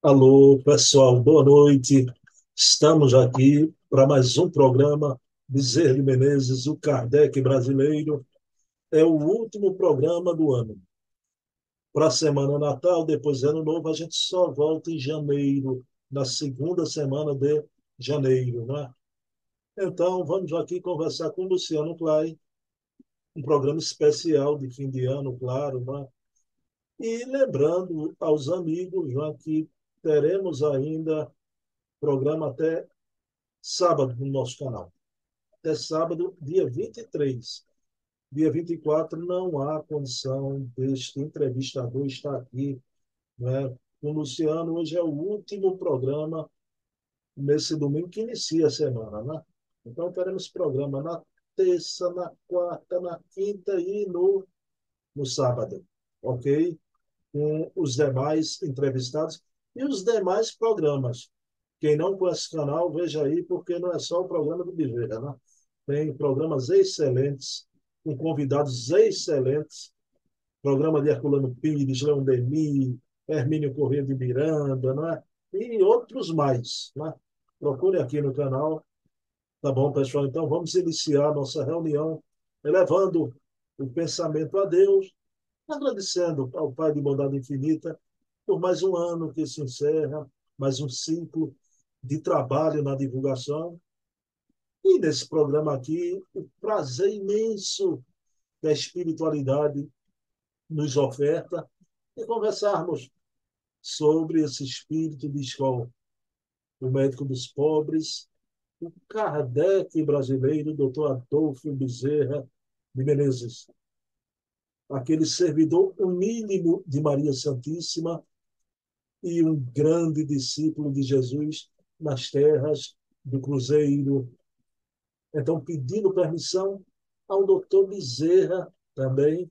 Alô, pessoal, boa noite. Estamos aqui para mais um programa Bezerra Menezes, o Kardec brasileiro. É o último programa do ano. Para a semana Natal, depois Ano Novo, a gente só volta em janeiro, na segunda semana de janeiro, né? Então, vamos aqui conversar com Luciano Klein, um programa especial de fim de ano, claro, né? E lembrando aos amigos já que teremos ainda programa até sábado no nosso canal. Até sábado, dia 23. Dia 24 não há condição deste entrevistador estar aqui. Né? O Luciano hoje é o último programa nesse domingo que inicia a semana. Né? Então teremos programa na terça, na quarta, na quinta e no, no sábado. Ok? Com os demais entrevistados e os demais programas. Quem não conhece o canal, veja aí, porque não é só o programa do Biveira, né? Tem programas excelentes, com convidados excelentes. Programa de Herculano Pires, Leão Demi, Hermínio Corrêa de Miranda, né? e outros mais. Né? Procure aqui no canal. Tá bom, pessoal? Então vamos iniciar nossa reunião, elevando o pensamento a Deus, agradecendo ao Pai de bondade infinita por mais um ano que se encerra, mais um ciclo de trabalho na divulgação. E nesse programa aqui, o prazer imenso que a espiritualidade nos oferta e conversarmos sobre esse espírito de escola, o médico dos pobres, o Kardec brasileiro, doutor Adolfo Bezerra de Menezes, aquele servidor mínimo de Maria Santíssima, e um grande discípulo de Jesus nas terras do Cruzeiro. Então, pedindo permissão ao doutor Bezerra também,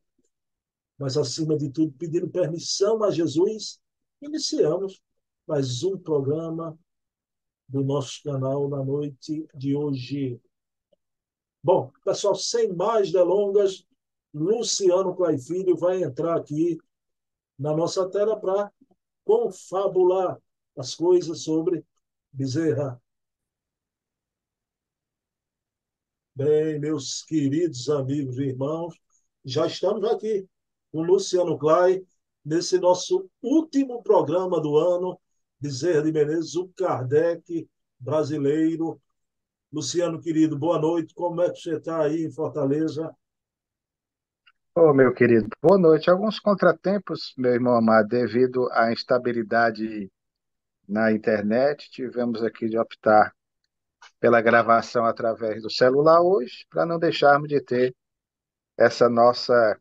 mas, acima de tudo, pedindo permissão a Jesus, iniciamos mais um programa do nosso canal na noite de hoje. Bom, pessoal, sem mais delongas, Luciano Clay Filho vai entrar aqui na nossa tela para confabular as coisas sobre Bezerra. Bem, meus queridos amigos e irmãos, já estamos aqui com Luciano Clay, nesse nosso último programa do ano, Bezerra de Menezes, o Kardec brasileiro. Luciano, querido, boa noite. Como é que você está aí em Fortaleza? Ô, meu querido, boa noite. Alguns contratempos, meu irmão amado, devido à instabilidade na internet, tivemos aqui de optar pela gravação através do celular hoje, para não deixarmos de ter essa nossa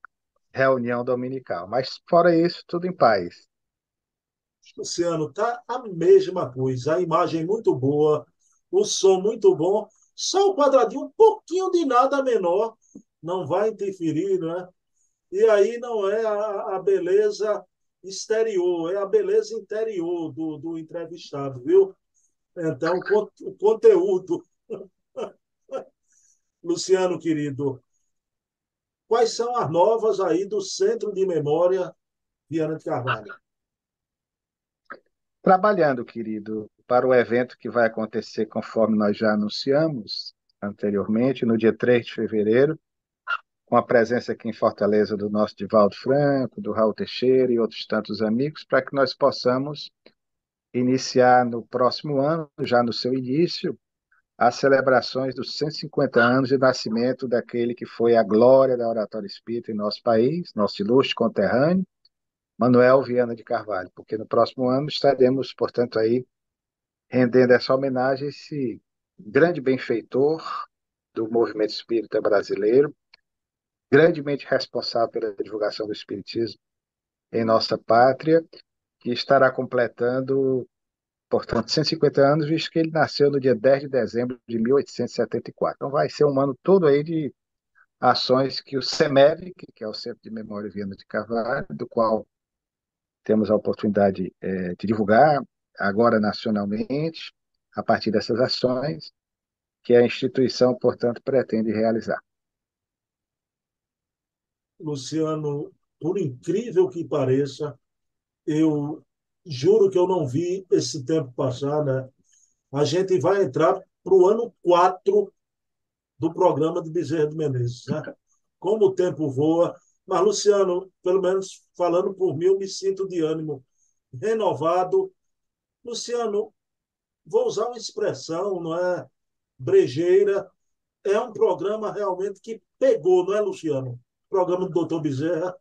reunião dominical. Mas fora isso, tudo em paz. Luciano, tá a mesma coisa, a imagem muito boa, o som muito bom, só o quadradinho um pouquinho de nada menor não vai interferir, né? E aí não é a, a beleza exterior, é a beleza interior do, do entrevistado, viu? Então, o conteúdo. Luciano, querido, quais são as novas aí do Centro de Memória Viana de Carvalho? Trabalhando, querido, para o evento que vai acontecer conforme nós já anunciamos anteriormente, no dia 3 de fevereiro, com a presença aqui em Fortaleza do nosso Divaldo Franco, do Raul Teixeira e outros tantos amigos, para que nós possamos iniciar no próximo ano, já no seu início, as celebrações dos 150 anos de nascimento daquele que foi a glória da oratória espírita em nosso país, nosso ilustre conterrâneo, Manuel Viana de Carvalho, porque no próximo ano estaremos, portanto, aí rendendo essa homenagem a esse grande benfeitor do movimento espírita brasileiro, grandemente responsável pela divulgação do Espiritismo em nossa pátria, que estará completando, portanto, 150 anos, visto que ele nasceu no dia 10 de dezembro de 1874. Então vai ser um ano todo aí de ações que o CEMEV, que é o Centro de Memória Viana de Carvalho, do qual temos a oportunidade é, de divulgar agora nacionalmente, a partir dessas ações, que a instituição, portanto, pretende realizar. Luciano, por incrível que pareça, eu juro que eu não vi esse tempo passar, né? A gente vai entrar para o ano 4 do programa de Bezerra de Menezes, né? Como o tempo voa. Mas, Luciano, pelo menos falando por mim, eu me sinto de ânimo renovado. Luciano, vou usar uma expressão, não é brejeira, é um programa realmente que pegou, não é, Luciano? Programa do doutor Bezerra.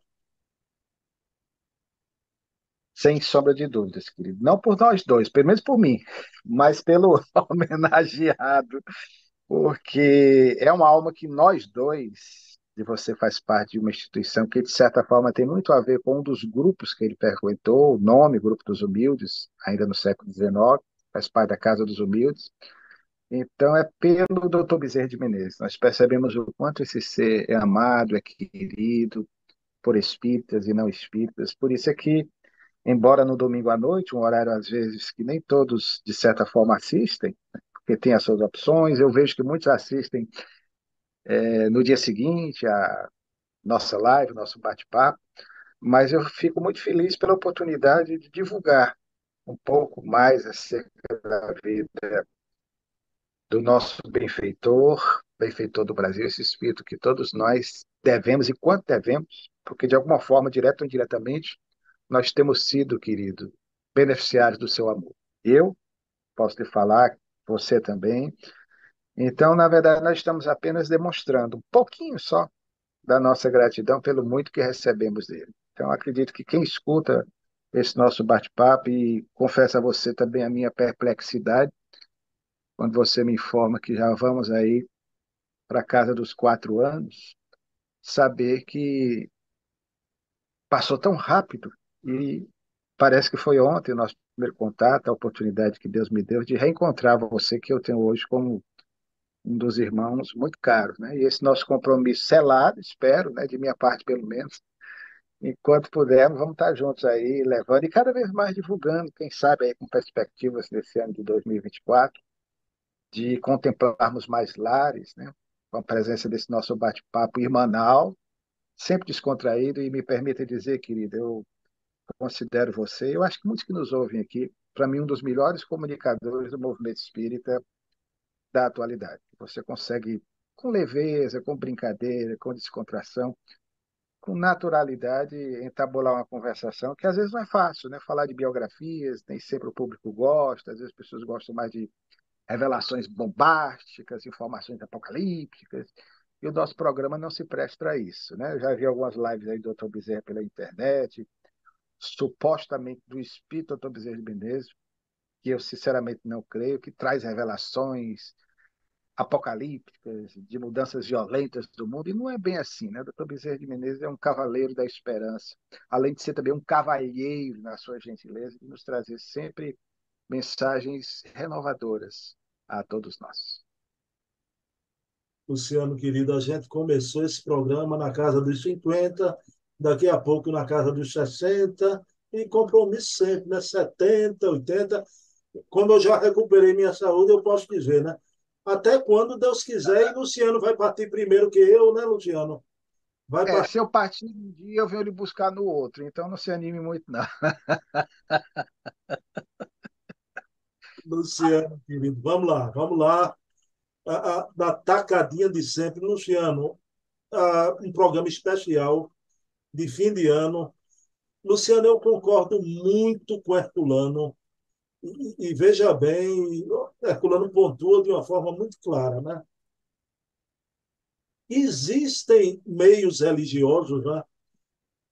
Sem sombra de dúvidas, querido. Não por nós dois, pelo menos por mim, mas pelo homenageado, porque é uma alma que nós dois, e você faz parte de uma instituição que, de certa forma, tem muito a ver com um dos grupos que ele frequentou, o nome Grupo dos Humildes, ainda no século XIX, faz parte da Casa dos Humildes. Então, é pelo Dr. Bezerra de Menezes. Nós percebemos o quanto esse ser é amado, é querido por espíritas e não espíritas. Por isso é que, embora no domingo à noite, um horário às vezes que nem todos, de certa forma, assistem, né, porque tem as suas opções, eu vejo que muitos assistem é, no dia seguinte a nossa live, nosso bate-papo, mas eu fico muito feliz pela oportunidade de divulgar um pouco mais acerca da vida do nosso benfeitor, benfeitor do Brasil, esse espírito que todos nós devemos e quanto devemos, porque de alguma forma, direto ou indiretamente, nós temos sido, querido, beneficiários do seu amor. Eu posso te falar, você também. Então, na verdade, nós estamos apenas demonstrando um pouquinho só da nossa gratidão pelo muito que recebemos dele. Então, acredito que quem escuta esse nosso bate-papo e confesso a você também a minha perplexidade quando você me informa que já vamos aí para casa dos quatro anos, saber que passou tão rápido e parece que foi ontem o nosso primeiro contato, a oportunidade que Deus me deu de reencontrar você que eu tenho hoje como um dos irmãos muito caros, né? E esse nosso compromisso selado, espero, né, de minha parte pelo menos, enquanto pudermos, vamos estar juntos aí, levando e cada vez mais divulgando, quem sabe aí com perspectivas desse ano de 2024, de contemplarmos mais lares, né? com a presença desse nosso bate-papo irmanal, sempre descontraído, e me permita dizer, querida, eu considero você, eu acho que muitos que nos ouvem aqui, para mim, um dos melhores comunicadores do movimento espírita da atualidade. Você consegue, com leveza, com brincadeira, com descontração, com naturalidade, entabular uma conversação que às vezes não é fácil, né? Falar de biografias, nem sempre o público gosta, às vezes as pessoas gostam mais de revelações bombásticas, informações apocalípticas, e o nosso programa não se presta para isso. Né? Eu já vi algumas lives aí do Dr. Bezerra pela internet, supostamente do espírito Dr. Bezerra de Menezes, que eu sinceramente não creio, que traz revelações apocalípticas, de mudanças violentas do mundo, e não é bem assim, né? O Dr. Bezerra de Menezes é um cavaleiro da esperança, além de ser também um cavalheiro na sua gentileza, de nos trazer sempre mensagens renovadoras a todos nós. Luciano, querido, a gente começou esse programa na casa dos 50, daqui a pouco na casa dos 60, e compromisso sempre, né? 70, 80. Como eu já recuperei minha saúde, eu posso dizer, né? Até quando Deus quiser, e Luciano vai partir primeiro que eu, né, Luciano? Vai é, partir... Se eu partir um dia, eu venho lhe buscar no outro, então não se anime muito, não. Luciano, querido, vamos lá, vamos lá. A, a, da tacadinha de sempre, Luciano, a, um programa especial de fim de ano. Luciano, eu concordo muito com Herculano. E, e veja bem, Herculano pontua de uma forma muito clara, né? Existem meios religiosos né,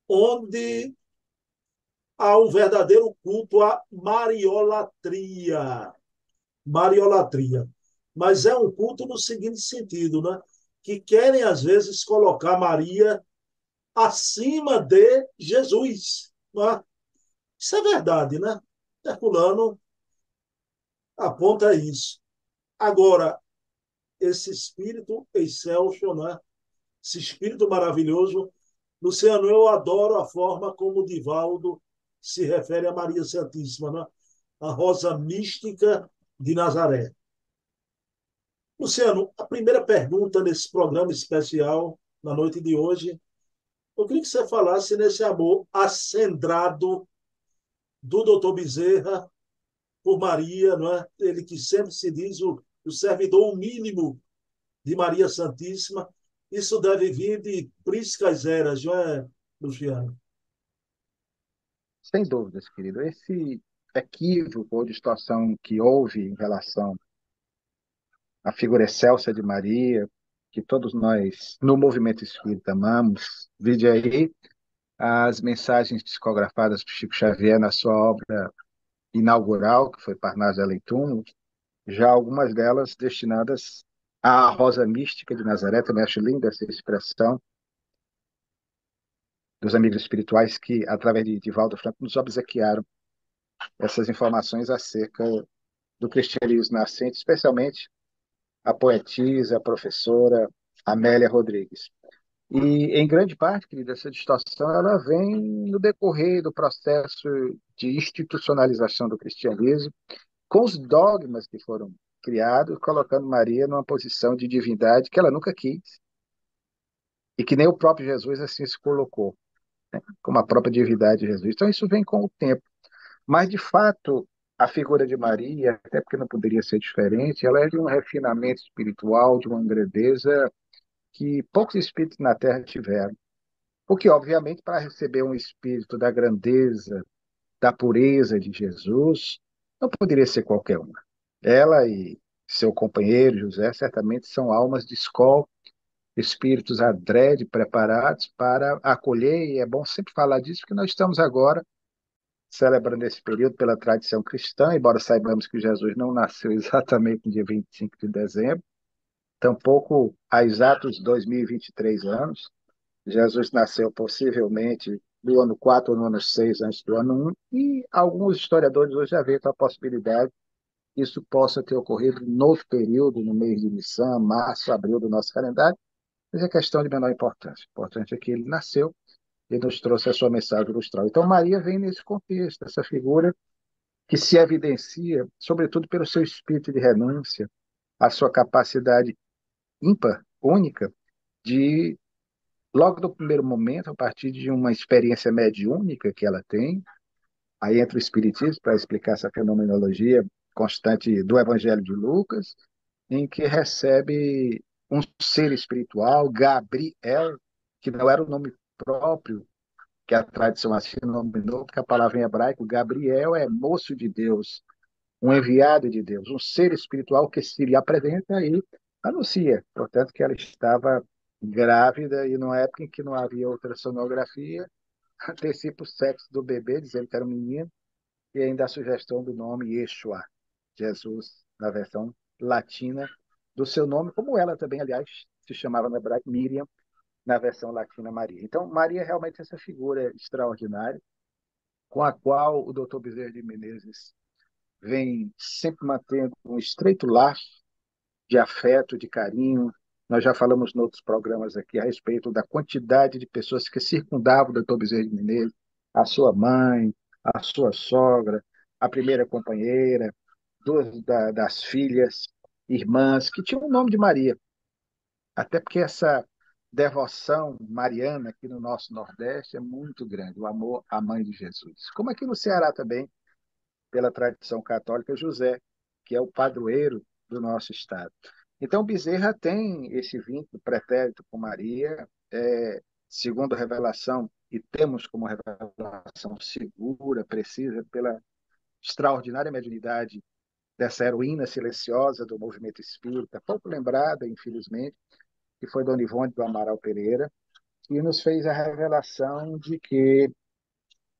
onde há um verdadeiro culto à mariolatria. Mariolatria. Mas é um culto no seguinte sentido, né? que querem, às vezes, colocar Maria acima de Jesus. Né? Isso é verdade, né? Herculano aponta isso. Agora, esse espírito excelso, né? esse espírito maravilhoso, Luciano, eu adoro a forma como Divaldo se refere a Maria Santíssima, né? a rosa mística de Nazaré. Luciano, a primeira pergunta nesse programa especial, na noite de hoje, eu queria que você falasse nesse amor acendrado do doutor Bezerra por Maria, não é? ele que sempre se diz o, o servidor mínimo de Maria Santíssima. Isso deve vir de priscas eras, não é, Luciano? Sem dúvidas, querido. Esse equívoco ou distorção que houve em relação à figura excelsa de Maria, que todos nós, no movimento espírita, amamos, vide aí as mensagens psicografadas por Chico Xavier na sua obra inaugural, que foi Parnaso Além Túmulo, já algumas delas destinadas à Rosa Mística de Nazaré, também acho linda essa expressão, dos amigos espirituais que, através de Divaldo Franco, nos obsequiaram essas informações acerca do cristianismo nascente, especialmente a poetisa, a professora Amélia Rodrigues. E, em grande parte, querida, essa distorção ela vem no decorrer do processo de institucionalização do cristianismo, com os dogmas que foram criados, colocando Maria numa posição de divindade que ela nunca quis e que nem o próprio Jesus assim se colocou, né? como a própria divindade de Jesus. Então, isso vem com o tempo. Mas, de fato, a figura de Maria, até porque não poderia ser diferente, ela é de um refinamento espiritual, de uma grandeza que poucos espíritos na Terra tiveram. Porque, obviamente, para receber um espírito da grandeza, da pureza de Jesus, não poderia ser qualquer uma. Ela e seu companheiro José certamente são almas de escola, espíritos adrede preparados para acolher, e é bom sempre falar disso, porque nós estamos agora celebrando esse período pela tradição cristã, embora saibamos que Jesus não nasceu exatamente no dia 25 de dezembro, tampouco há exatos 2023 anos. Jesus nasceu possivelmente no ano 4 ou no ano 6 antes do ano 1, e alguns historiadores hoje já veem a possibilidade que isso possa ter ocorrido no período, no mês de missão, março, abril do nosso calendário, mas é questão de menor importância. O importante é que ele nasceu e nos trouxe a sua mensagem lustral. Então, Maria vem nesse contexto, essa figura que se evidencia, sobretudo pelo seu espírito de renúncia, a sua capacidade ímpar, única, de, logo do primeiro momento, a partir de uma experiência mediúnica que ela tem, aí entra o Espiritismo para explicar essa fenomenologia constante do Evangelho de Lucas, em que recebe um ser espiritual, Gabriel, que não era o nome próprio, que a tradição assim nominou, porque a palavra em hebraico, Gabriel é moço de Deus, um enviado de Deus, um ser espiritual que se lhe apresenta aí anuncia, portanto, que ela estava grávida e numa época em que não havia ultrassonografia, antecipa o sexo do bebê, dizendo que era um menino, e ainda a sugestão do nome Yeshua, Jesus, na versão latina do seu nome, como ela também, aliás, se chamava na hebraico Miriam, na versão latina Maria. Então, Maria é realmente essa figura extraordinária, com a qual o Dr. Bezerra de Menezes vem sempre mantendo um estreito laço de afeto, de carinho. Nós já falamos em outros programas aqui a respeito da quantidade de pessoas que circundavam o doutor Bezerra de Menezes, a sua mãe, a sua sogra, a primeira companheira, duas da, das filhas, irmãs, que tinham o nome de Maria. Até porque essa devoção mariana aqui no nosso Nordeste é muito grande, o amor à mãe de Jesus. Como aqui no Ceará também, pela tradição católica, José, que é o padroeiro do nosso Estado. Então, Bezerra tem esse vínculo pretérito com Maria, é, segundo a revelação, e temos como revelação segura, precisa, pela extraordinária mediunidade dessa heroína silenciosa do movimento espírita, pouco lembrada, infelizmente, que foi Dona Ivone do Amaral Pereira, que nos fez a revelação de que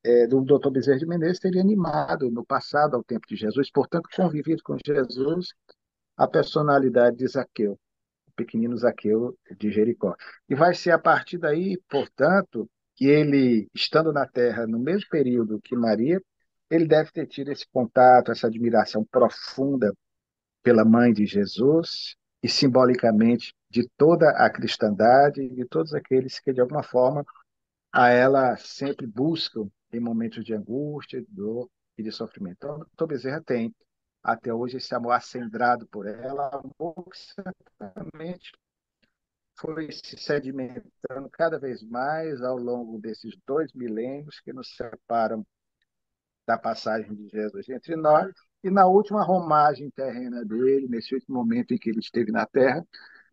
é, do Dr. Bezerra de Menezes teria animado no passado ao tempo de Jesus, portanto, convivido com Jesus a personalidade de Zaqueu, o pequenino Zaqueu de Jericó. E vai ser a partir daí, portanto, que ele, estando na Terra no mesmo período que Maria, ele deve ter tido esse contato, essa admiração profunda pela mãe de Jesus e simbolicamente de toda a cristandade e de todos aqueles que, de alguma forma, a ela sempre buscam em momentos de angústia, de dor e de sofrimento. Então. Bezerra tem até hoje esse amor acendrado por ela, amor que certamente foi se sedimentando cada vez mais ao longo desses dois milênios que nos separam da passagem de Jesus entre nós, e na última romagem terrena dele, nesse último momento em que ele esteve na terra,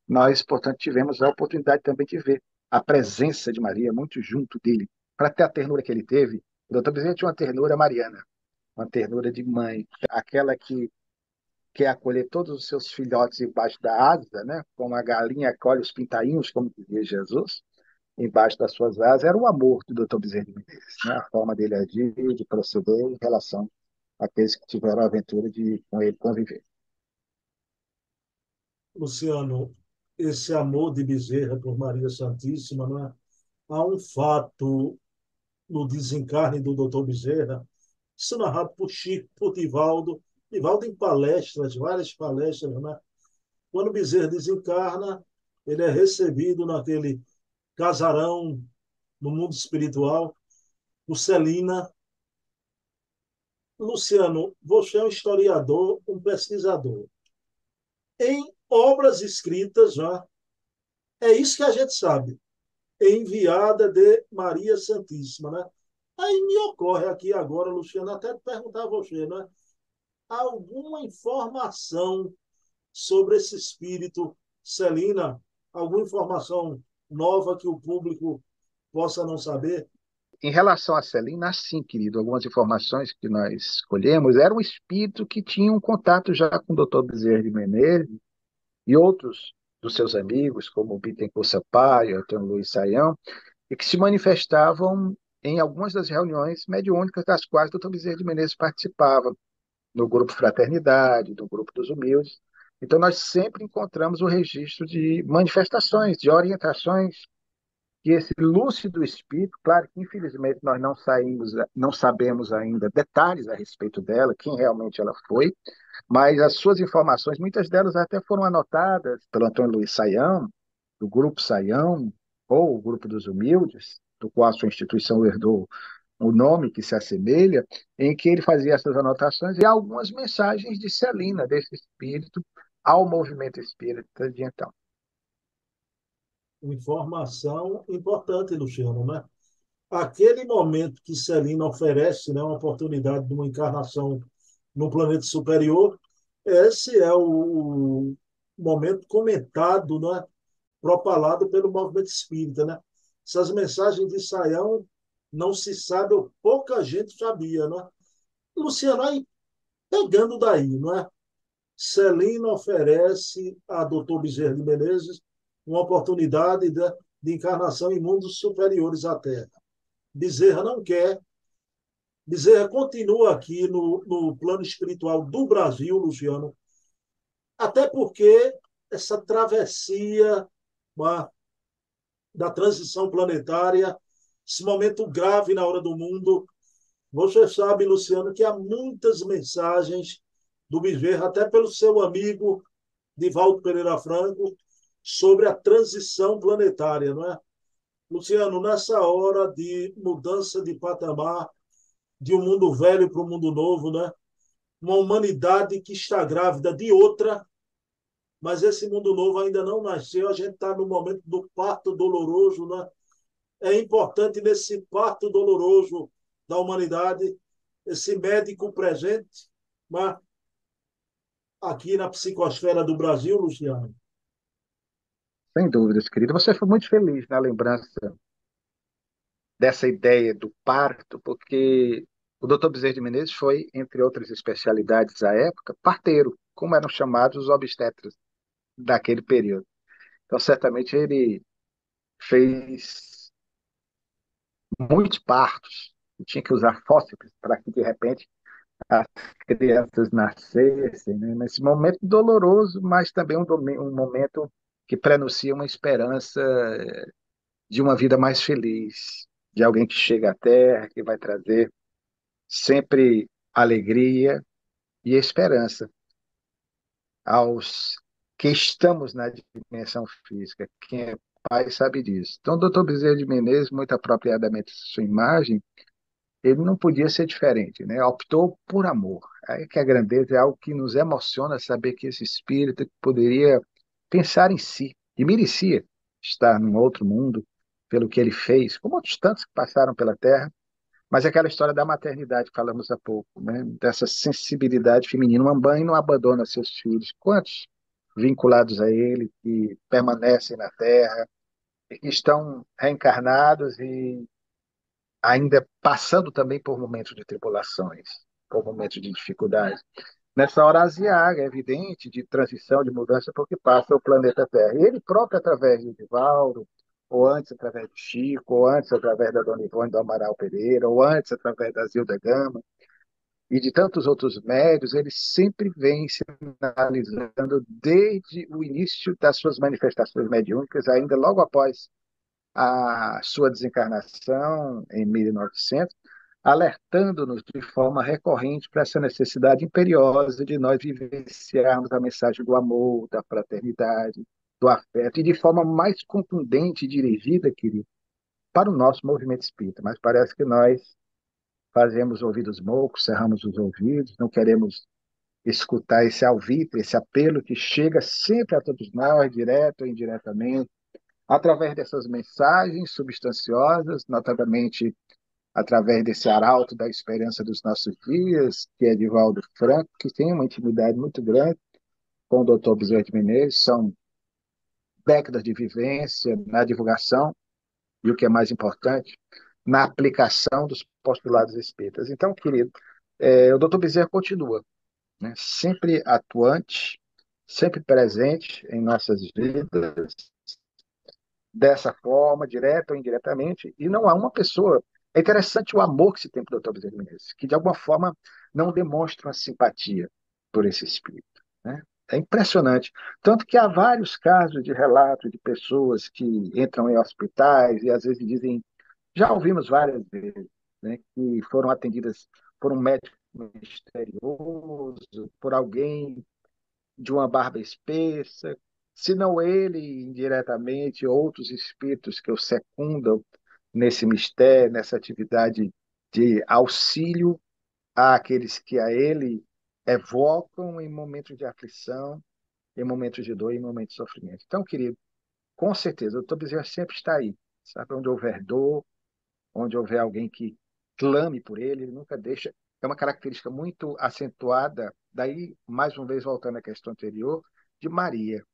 nós, portanto, tivemos a oportunidade também de ver a presença de Maria muito junto dele, para ter a ternura que ele teve. O doutor Bezerra tinha uma ternura mariana, uma ternura de mãe, aquela que quer acolher todos os seus filhotes embaixo da asa, né? como a galinha acolhe os pintainhos, como dizia Jesus, embaixo das suas asas, era o amor do Dr. Bezerra de Menezes, né? a forma dele agir, de proceder em relação àqueles que tiveram a aventura de com ele conviver. Luciano, esse amor de Bezerra por Maria Santíssima, não é? há um fato no desencarne do Dr. Bezerra, isso narrado por Chico, por Divaldo, Divaldo em palestras, várias palestras, né? Quando Bezerra desencarna, ele é recebido naquele casarão no mundo espiritual, Celina. Luciano, você é um historiador, um pesquisador. Em obras escritas, já, é isso que a gente sabe. Enviada de Maria Santíssima, né? Aí me ocorre aqui agora, Luciano, até perguntar a você, né? Alguma informação sobre esse espírito, Celina? Alguma informação nova que o público possa não saber? Em relação a Celina, sim, querido, algumas informações que nós escolhemos, era um espírito que tinha um contato já com o Dr. Bezerra de Menezes e outros dos seus amigos, como o Bittencourt Sampaio, Antônio Luiz Saião, e que se manifestavam em algumas das reuniões mediúnicas das quais o Dr. Bezerra de Menezes participava, no grupo Fraternidade, no grupo dos Humildes, então, nós sempre encontramos o registro de manifestações, de orientações que esse lúcido espírito, claro que infelizmente nós não saímos, não sabemos ainda detalhes a respeito dela, quem realmente ela foi, mas as suas informações, muitas delas até foram anotadas pelo Antônio Luiz Saião, do grupo Saião, ou o grupo dos humildes, do qual a sua instituição herdou o nome que se assemelha, em que ele fazia essas anotações e algumas mensagens de Celina, desse espírito, ao movimento espírita de então. Informação importante, Luciano, né? Aquele momento que Celina oferece, né, uma oportunidade de uma encarnação no planeta superior, esse é o momento comentado, né, propalado pelo movimento espírita, né? Essas mensagens de Saião não se sabe, ou pouca gente sabia, né? Luciano, aí pegando daí, não é? Celina oferece a doutor Bezerra de Menezes uma oportunidade de, de encarnação em mundos superiores à Terra. Bezerra não quer. Bezerra continua aqui no, no plano espiritual do Brasil, Luciano, até porque essa travessia uma, da transição planetária, esse momento grave na hora do mundo, você sabe, Luciano, que há muitas mensagens do Bezerra, até pelo seu amigo Divaldo Pereira Franco, sobre a transição planetária, não é? Luciano, nessa hora de mudança de patamar, de um mundo velho para um mundo novo, né? Uma humanidade que está grávida de outra, mas esse mundo novo ainda não nasceu. A gente está no momento do parto doloroso, né? É importante nesse parto doloroso da humanidade esse médico presente, mas aqui na psicosfera do Brasil, Luciano? Sem dúvidas, querido. Você foi muito feliz na lembrança dessa ideia do parto, porque o Dr. Bezerra de Menezes foi, entre outras especialidades à época, parteiro, como eram chamados os obstetras daquele período. Então, certamente ele fez muitos partos, tinha que usar fósseis para que, de repente, as crianças nascessem, né? nesse momento doloroso, mas também um, um momento que prenuncia uma esperança de uma vida mais feliz, de alguém que chega à Terra, que vai trazer sempre alegria e esperança aos que estamos na dimensão física. Quem é pai sabe disso. Então, o doutor Bezerra de Menezes, muito apropriadamente sua imagem, ele não podia ser diferente, né? Optou por amor. Aí que a grandeza é algo que nos emociona saber que esse espírito poderia pensar em si e merecia estar num outro mundo pelo que ele fez, como outros tantos que passaram pela Terra, Mas aquela história da maternidade que falamos há pouco, né? dessa sensibilidade feminina. Uma mãe não abandona seus filhos. Quantos vinculados a ele que permanecem na Terra, que estão reencarnados e ainda passando também por momentos de tribulações, por momentos de dificuldade. Nessa hora asiaga, é evidente, de transição, de mudança, porque passa o planeta Terra. E ele próprio, através de Divaldo, ou antes através do Chico, ou antes através da Dona Ivone do Amaral Pereira, ou antes através da Zilda Gama, e de tantos outros médios, ele sempre vem sinalizando desde o início das suas manifestações mediúnicas, ainda logo após a sua desencarnação em 1900, alertando-nos de forma recorrente para essa necessidade imperiosa de nós vivenciarmos a mensagem do amor, da fraternidade, do afeto, e de forma mais contundente e dirigida, querido, para o nosso movimento espírita. Mas parece que nós fazemos ouvidos moucos, cerramos os ouvidos, não queremos escutar esse alvitre, esse apelo que chega sempre a todos nós, direto ou indiretamente, através dessas mensagens substanciosas, notadamente através desse arauto da esperança dos nossos dias, que é Edivaldo Franco, que tem uma intimidade muito grande com o doutor Bezerra de Menezes, são décadas de vivência na divulgação e o que é mais importante, na aplicação dos postulados espíritas. Então, querido, é, o doutor Bezerra continua, né, sempre atuante, sempre presente em nossas vidas, dessa forma, direta ou indiretamente, e não há uma pessoa. É interessante o amor que se tem pelo Dr. Bezerra Menezes, que de alguma forma não demonstra uma simpatia por esse espírito. Né? É impressionante. Tanto que há vários casos de relatos de pessoas que entram em hospitais e às vezes dizem, já ouvimos várias vezes, né, que foram atendidas por um médico misterioso, por alguém de uma barba espessa, se não ele, indiretamente, outros espíritos que o secundam nesse mistério, nessa atividade de auxílio àqueles que a ele evocam em momentos de aflição, em momentos de dor, em momentos de sofrimento. Então, querido, com certeza, o Bezerra sempre está aí, sabe? Onde houver dor, onde houver alguém que clame por ele, ele nunca deixa. É uma característica muito acentuada, daí, mais uma vez, voltando à questão anterior, de Maria.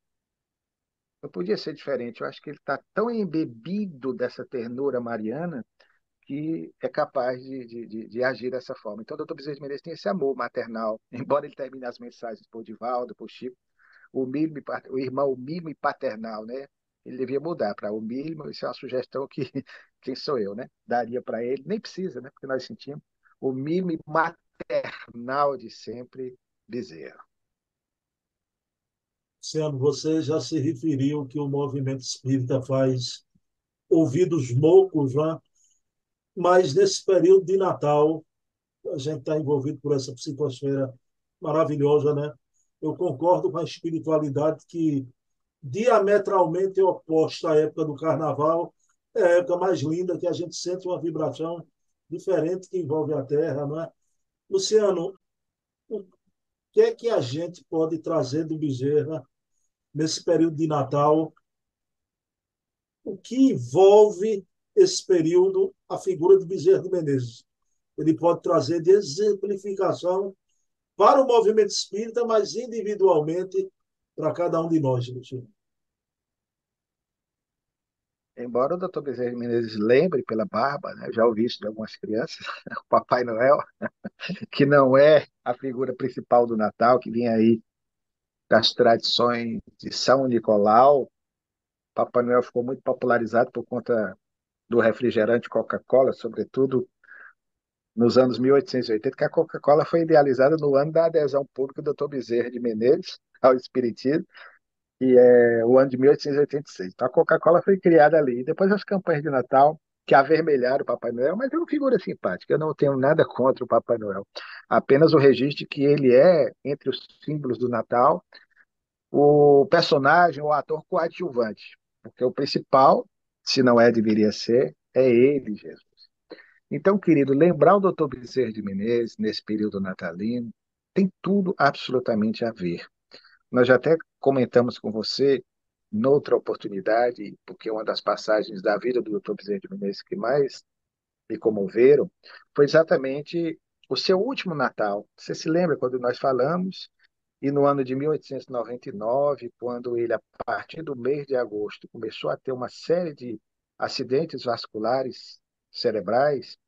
Não podia ser diferente. Eu acho que ele está tão embebido dessa ternura mariana que é capaz de, de, de, agir dessa forma. Então, o doutor Bezerra de Menezes tem esse amor maternal, embora ele termine as mensagens por Divaldo, por Chico, o, mimo, o irmão mimo e paternal, né? Ele devia mudar para mínimo, isso é uma sugestão que quem sou eu, né? Daria para ele, nem precisa, né? Porque nós sentimos o mimo maternal de sempre Bezerra. Luciano, você já se referiu que o movimento espírita faz ouvidos moucos, né? mas nesse período de Natal, a gente está envolvido por essa psicosfera maravilhosa, né? Eu concordo com a espiritualidade que diametralmente oposta à época do Carnaval, é a época mais linda que a gente sente uma vibração diferente que envolve a Terra, não é? Luciano, que é que a gente pode trazer do Bezerra nesse período de Natal? O que envolve esse período a figura de Bezerra de Menezes? Ele pode trazer de exemplificação para o movimento espírita, mas individualmente para cada um de nós, Luciano. Embora o doutor Bezerra de Menezes lembre pela barba, né, já ouvi isso de algumas crianças, o Papai Noel, que não é a figura principal do Natal, que vinha aí das tradições de São Nicolau. Papai Noel ficou muito popularizado por conta do refrigerante Coca-Cola, sobretudo nos anos 1880, que a Coca-Cola foi idealizada no ano da adesão pública do Dr. Bezerra de Menezes ao Espiritismo, que é o ano de 1886. Então a Coca-Cola foi criada ali. Depois as campanhas de Natal, que avermelharam o Papai Noel, mas é uma figura simpática. Eu não tenho nada contra o Papai Noel. Apenas o registro que ele é, entre os símbolos do Natal, o personagem, o ator coadjuvante. Porque o principal, se não é, deveria ser, é ele, Jesus. Então, querido, lembrar o doutor Bezerra de Menezes nesse período natalino tem tudo absolutamente a ver. Nós já até comentamos com você noutra oportunidade, porque uma das passagens da vida do Bezerra de Menezes que mais me comoveram foi exatamente o seu último Natal. Você se lembra quando nós falamos? E no ano de 1899, quando ele, a partir do mês de agosto, começou a ter uma série de acidentes vasculares cerebrais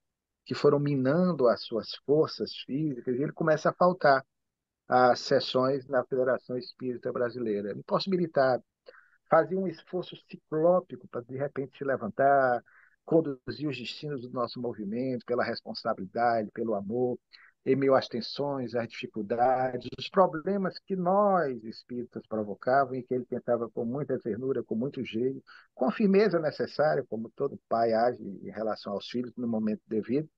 que foram minando as suas forças físicas, e ele começa a faltar às sessões na Federação Espírita Brasileira. Impossibilitado. Fazia um esforço ciclópico para, de repente, se levantar, conduzir os destinos do nosso movimento pela responsabilidade, pelo amor, em meio às tensões, às dificuldades, os problemas que nós, espíritas, provocavam e que ele tentava com muita ternura, com muito jeito, com a firmeza necessária, como todo pai age em relação aos filhos no momento devido,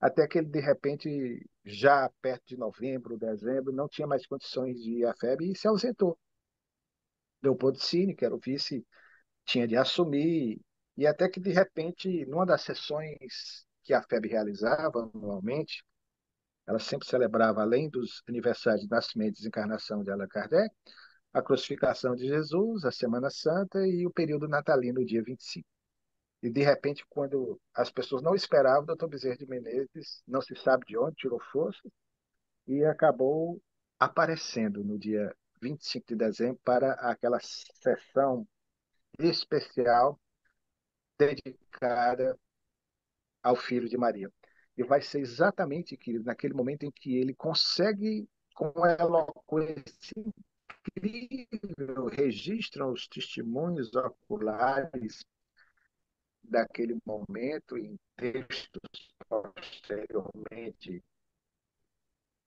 até que ele, de repente, já perto de novembro, dezembro, não tinha mais condições de ir à FEB e se ausentou. Leopoldo Cine, que era o vice, tinha de assumir, e até que, de repente, numa das sessões que a FEB realizava anualmente, ela sempre celebrava, além dos aniversários de nascimento e desencarnação de Allan Kardec, a crucificação de Jesus, a Semana Santa e o período natalino, dia 25. E, de repente, quando as pessoas não esperavam, o doutor Bezerra de Menezes, não se sabe de onde, tirou força e acabou aparecendo no dia 25 de dezembro para aquela sessão especial dedicada ao Filho de Maria. E vai ser exatamente, querido, naquele momento em que ele consegue, com eloquência incrível, registram os testemunhos oculares daquele momento em textos posteriormente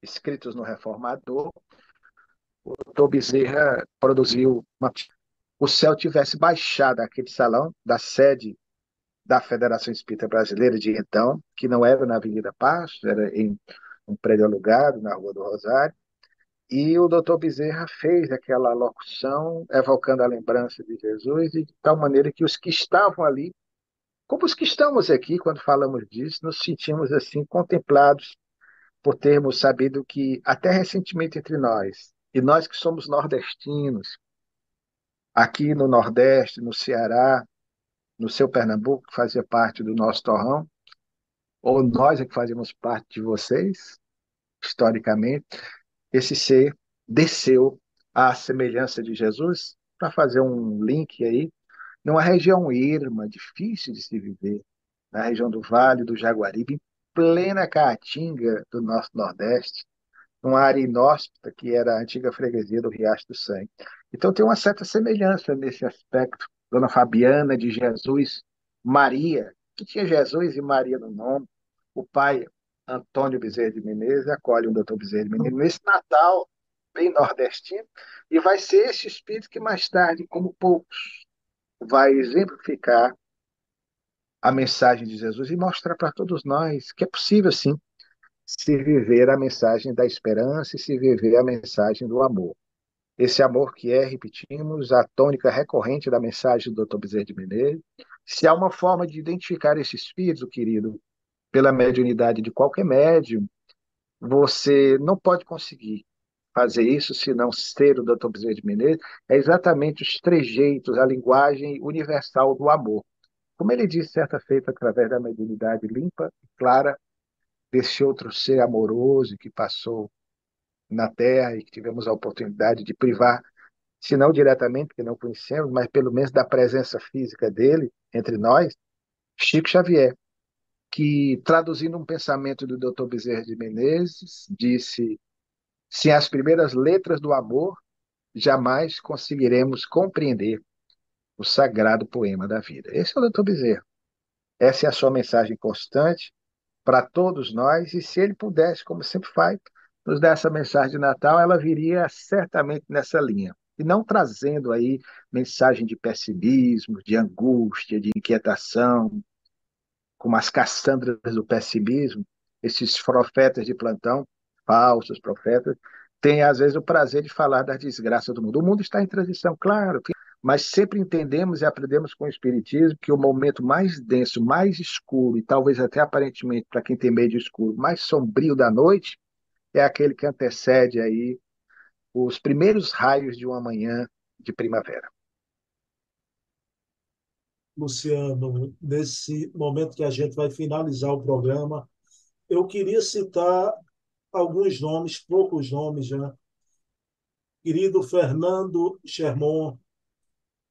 escritos no Reformador, o doutor Bezerra produziu uma... o céu tivesse baixado aquele salão da sede da Federação Espírita Brasileira de então, que não era na Avenida Pasto, era em um prédio alugado na Rua do Rosário, e o doutor Bezerra fez aquela locução evocando a lembrança de Jesus de tal maneira que os que estavam ali, como os que estamos aqui quando falamos disso, nos sentimos assim contemplados por termos sabido que até recentemente entre nós, e nós que somos nordestinos, aqui no Nordeste, no Ceará, no seu Pernambuco, que fazia parte do nosso torrão, ou nós é que fazíamos parte de vocês, historicamente, esse ser desceu à semelhança de Jesus, para fazer um link aí, numa região erma, difícil de se viver, na região do Vale do Jaguaribe, em plena caatinga do nosso Nordeste, numa área inóspita que era a antiga freguesia do Riacho do Sangue. Então tem uma certa semelhança nesse aspecto Dona Fabiana de Jesus, Maria, que tinha Jesus e Maria no nome, o pai Antônio Bezerra de Menezes acolhe o doutor Bezerra de Menezes nesse Natal bem nordestino, e vai ser esse espírito que mais tarde, como poucos, vai exemplificar a mensagem de Jesus e mostrar para todos nós que é possível sim se viver a mensagem da esperança e se viver a mensagem do amor. Esse amor que é, repetimos, a tônica recorrente da mensagem do Dr. Bezerra de Menezes. Se há uma forma de identificar esse espírito, querido, pela mediunidade de qualquer médium, você não pode conseguir fazer isso se não ser o Dr. Bezerra de Menezes, é exatamente os trejeitos, a linguagem universal do amor. Como ele disse certa feita, através da mediunidade limpa e clara desse outro ser amoroso que passou na Terra e que tivemos a oportunidade de privar, se não diretamente, porque não conhecemos, mas pelo menos da presença física dele entre nós, Chico Xavier, que, traduzindo um pensamento do Dr. Bezerra de Menezes, disse: sem as primeiras letras do amor, jamais conseguiremos compreender o sagrado poema da vida. Esse é o Dr. Bezerra. Essa é a sua mensagem constante para todos nós, e se ele pudesse, como sempre faz, nos dar essa mensagem de Natal, ela viria certamente nessa linha. E não trazendo aí mensagem de pessimismo, de angústia, de inquietação, como as caçandras do pessimismo, esses profetas de plantão, falsos profetas, têm às vezes o prazer de falar das desgraças do mundo. O mundo está em transição, claro, mas sempre entendemos e aprendemos com o Espiritismo que o momento mais denso, mais escuro e talvez até aparentemente, para quem tem medo escuro, mais sombrio da noite, é aquele que antecede aí os primeiros raios de uma manhã de primavera. Luciano, nesse momento que a gente vai finalizar o programa, eu queria citar alguns nomes, poucos nomes já. Querido Fernando Sherman,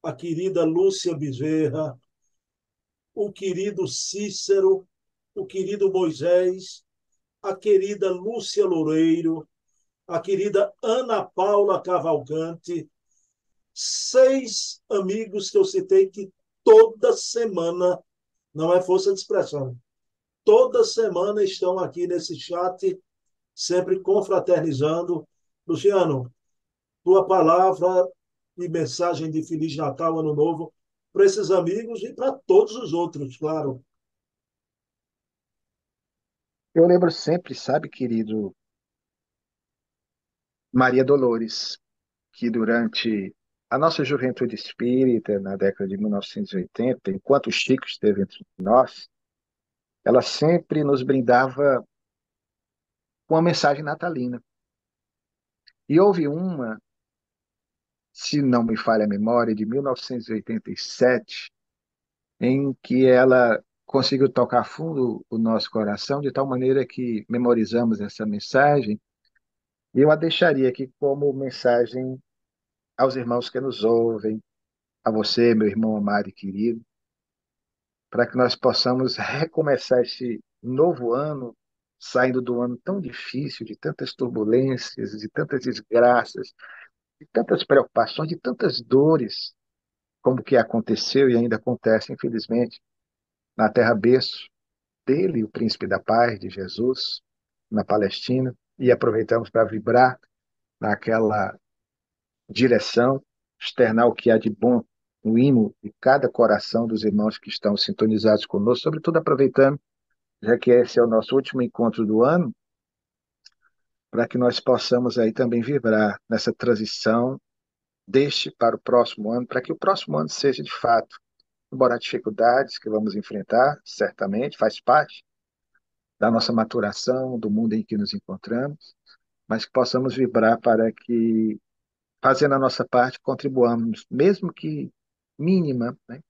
a querida Lúcia Bezerra, o querido Cícero, o querido Moisés, a querida Lúcia Loureiro, a querida Ana Paula Cavalcante, seis amigos que eu citei que toda semana, não é força de expressão, toda semana estão aqui nesse chat, sempre confraternizando. Luciano, tua palavra e mensagem de Feliz Natal, Ano Novo, para esses amigos e para todos os outros, claro. Eu lembro sempre, sabe, querido, Maria Dolores, que durante a nossa juventude espírita, na década de 1980, enquanto o Chico esteve entre nós, ela sempre nos brindava com uma mensagem natalina. E houve uma, se não me falha a memória, de 1987, em que ela conseguiu tocar fundo o nosso coração, de tal maneira que memorizamos essa mensagem e eu a deixaria aqui como mensagem aos irmãos que nos ouvem, a você, meu irmão amado e querido, para que nós possamos recomeçar este novo ano, saindo do ano tão difícil, de tantas turbulências, de tantas desgraças, de tantas preocupações, de tantas dores, como que aconteceu e ainda acontece, infelizmente, na terra berço dele, o príncipe da paz, de Jesus, na Palestina e aproveitamos para vibrar naquela direção, externar o que há de bom no hino de cada coração dos irmãos que estão sintonizados conosco, sobretudo aproveitando, já que esse é o nosso último encontro do ano, para que nós possamos aí também vibrar nessa transição deste para o próximo ano, para que o próximo ano seja de fato, embora dificuldades que vamos enfrentar, certamente, faz parte, da nossa maturação, do mundo em que nos encontramos, mas que possamos vibrar para que, fazendo a nossa parte, contribuamos, mesmo que mínima, né,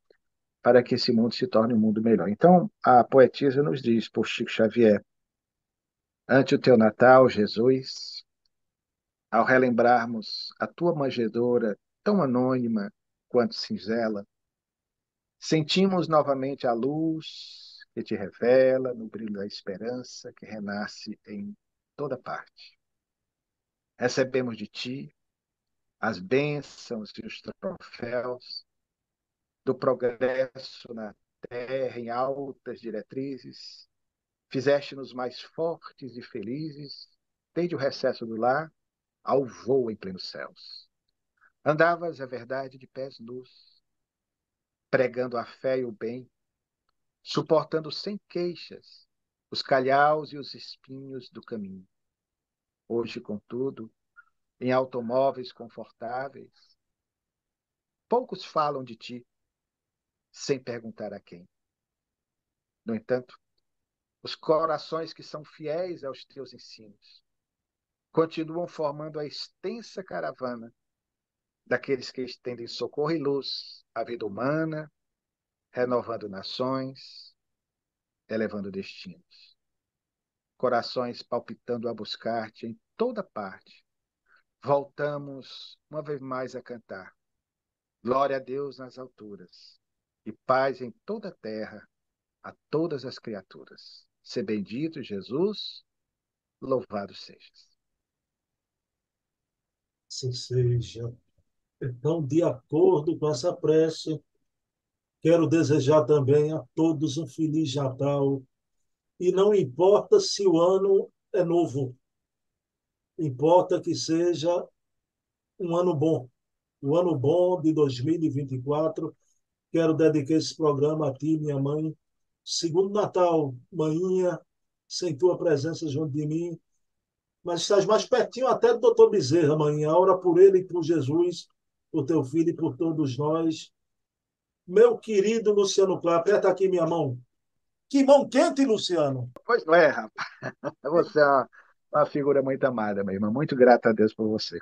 para que esse mundo se torne um mundo melhor. Então, a poetisa nos diz, por Chico Xavier, ante o teu Natal, Jesus, ao relembrarmos a tua manjedoura tão anônima quanto singela, sentimos novamente a luz que te revela no brilho da esperança que renasce em toda parte. Recebemos de ti as bênçãos e os troféus do progresso na terra em altas diretrizes. Fizeste-nos mais fortes e felizes, desde o recesso do lar ao voo em plenos céus. Andavas, é verdade, de pés nus, pregando a fé e o bem, suportando sem queixas os calhaus e os espinhos do caminho. Hoje, contudo, em automóveis confortáveis, poucos falam de ti sem perguntar a quem. No entanto, os corações que são fiéis aos teus ensinos continuam formando a extensa caravana daqueles que estendem socorro e luz à vida humana renovando nações, elevando destinos. Corações palpitando a buscar-te em toda parte. Voltamos uma vez mais a cantar. Glória a Deus nas alturas e paz em toda a terra a todas as criaturas. Se bendito Jesus, louvado sejas. Assim seja. Então, de acordo com essa prece, Quero desejar também a todos um feliz Natal. E não importa se o ano é novo, importa que seja um ano bom. O ano bom de 2024. Quero dedicar esse programa a ti, minha mãe. Segundo Natal, manhinha, sem tua presença junto de mim, mas estás mais pertinho até do doutor Bezerra, manhã. Ora por ele e por Jesus, por teu filho e por todos nós. Meu querido Luciano Cláudio, aperta aqui minha mão. Que mão quente, Luciano. Pois não é, rapaz. Você é uma, uma figura muito amada, meu irmão. Muito grata a Deus por você.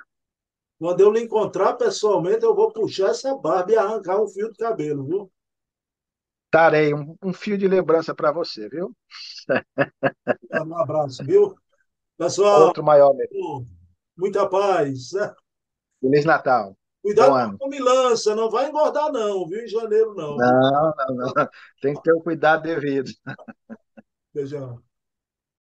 Quando eu lhe encontrar pessoalmente, eu vou puxar essa barba e arrancar um fio de cabelo, viu? Tarei um, um fio de lembrança para você, viu? Um abraço, viu? Pessoal, Outro maior. muita paz. Né? Feliz Natal. Cuidado com a comilança, não vai engordar, não, viu? Em janeiro, não. Não, não, não. Tem que ter o cuidado devido. Beijão.